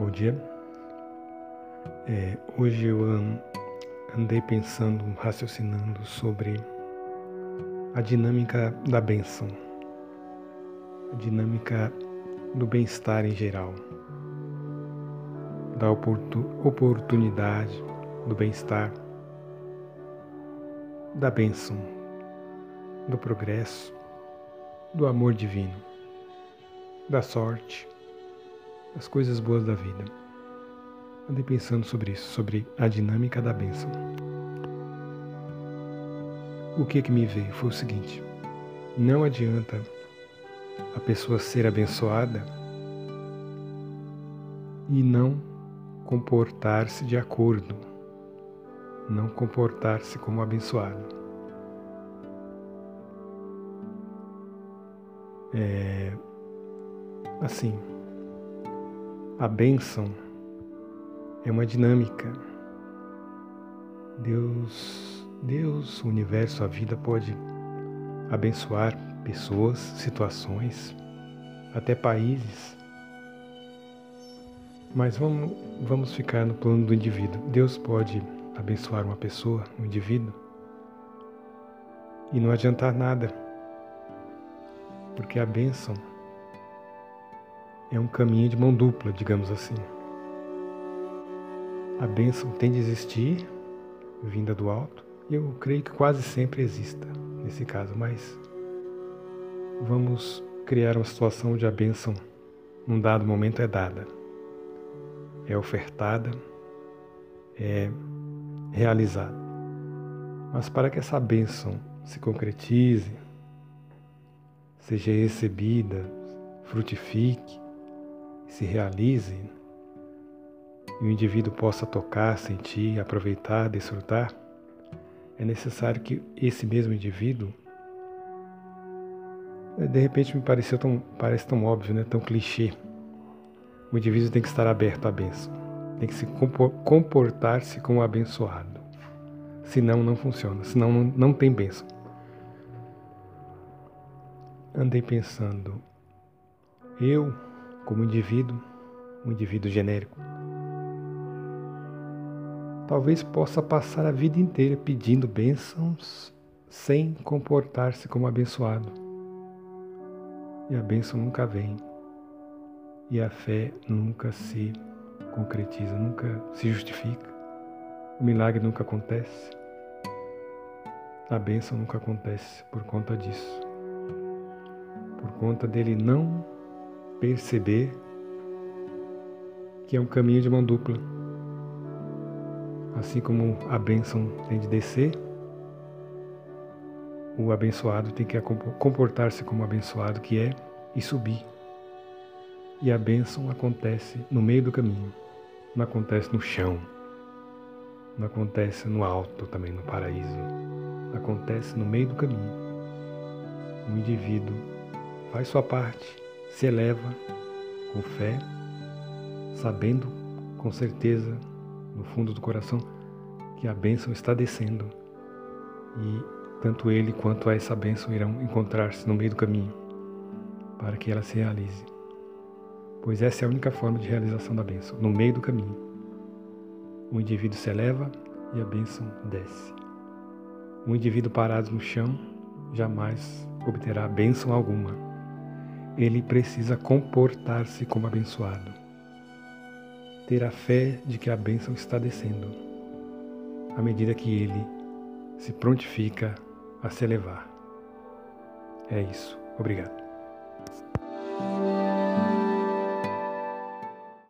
Bom dia. É, hoje eu andei pensando, raciocinando sobre a dinâmica da benção, a dinâmica do bem-estar em geral, da oportunidade, do bem-estar, da bênção, do progresso, do amor divino, da sorte as coisas boas da vida. Andei pensando sobre isso, sobre a dinâmica da bênção. O que que me veio foi o seguinte: não adianta a pessoa ser abençoada e não comportar-se de acordo, não comportar-se como abençoado. É, assim, a bênção é uma dinâmica. Deus, Deus, o universo, a vida pode abençoar pessoas, situações, até países. Mas vamos, vamos ficar no plano do indivíduo. Deus pode abençoar uma pessoa, um indivíduo, e não adiantar nada, porque a bênção é um caminho de mão dupla, digamos assim. A bênção tem de existir, vinda do alto, e eu creio que quase sempre exista nesse caso, mas vamos criar uma situação onde a bênção, num dado momento, é dada, é ofertada, é realizada. Mas para que essa bênção se concretize, seja recebida, frutifique, se realize e o indivíduo possa tocar, sentir, aproveitar, desfrutar, é necessário que esse mesmo indivíduo, de repente me pareceu tão, parece tão óbvio, né? tão clichê. O indivíduo tem que estar aberto à bênção, tem que se comportar-se como abençoado. Senão não funciona, senão não, não tem bênção. Andei pensando, eu como indivíduo, um indivíduo genérico. Talvez possa passar a vida inteira pedindo bênçãos sem comportar-se como abençoado. E a bênção nunca vem. E a fé nunca se concretiza, nunca se justifica. O milagre nunca acontece. A bênção nunca acontece por conta disso. Por conta dele não perceber que é um caminho de mão dupla. Assim como a bênção tem de descer, o abençoado tem que comportar-se como abençoado que é e subir. E a bênção acontece no meio do caminho, não acontece no chão, não acontece no alto também, no paraíso. Acontece no meio do caminho. O indivíduo faz sua parte se eleva com fé, sabendo com certeza, no fundo do coração, que a bênção está descendo e tanto ele quanto essa bênção irão encontrar-se no meio do caminho para que ela se realize. Pois essa é a única forma de realização da bênção, no meio do caminho. O indivíduo se eleva e a bênção desce. Um indivíduo parado no chão jamais obterá bênção alguma ele precisa comportar-se como abençoado. Ter a fé de que a bênção está descendo, à medida que ele se prontifica a se elevar. É isso. Obrigado.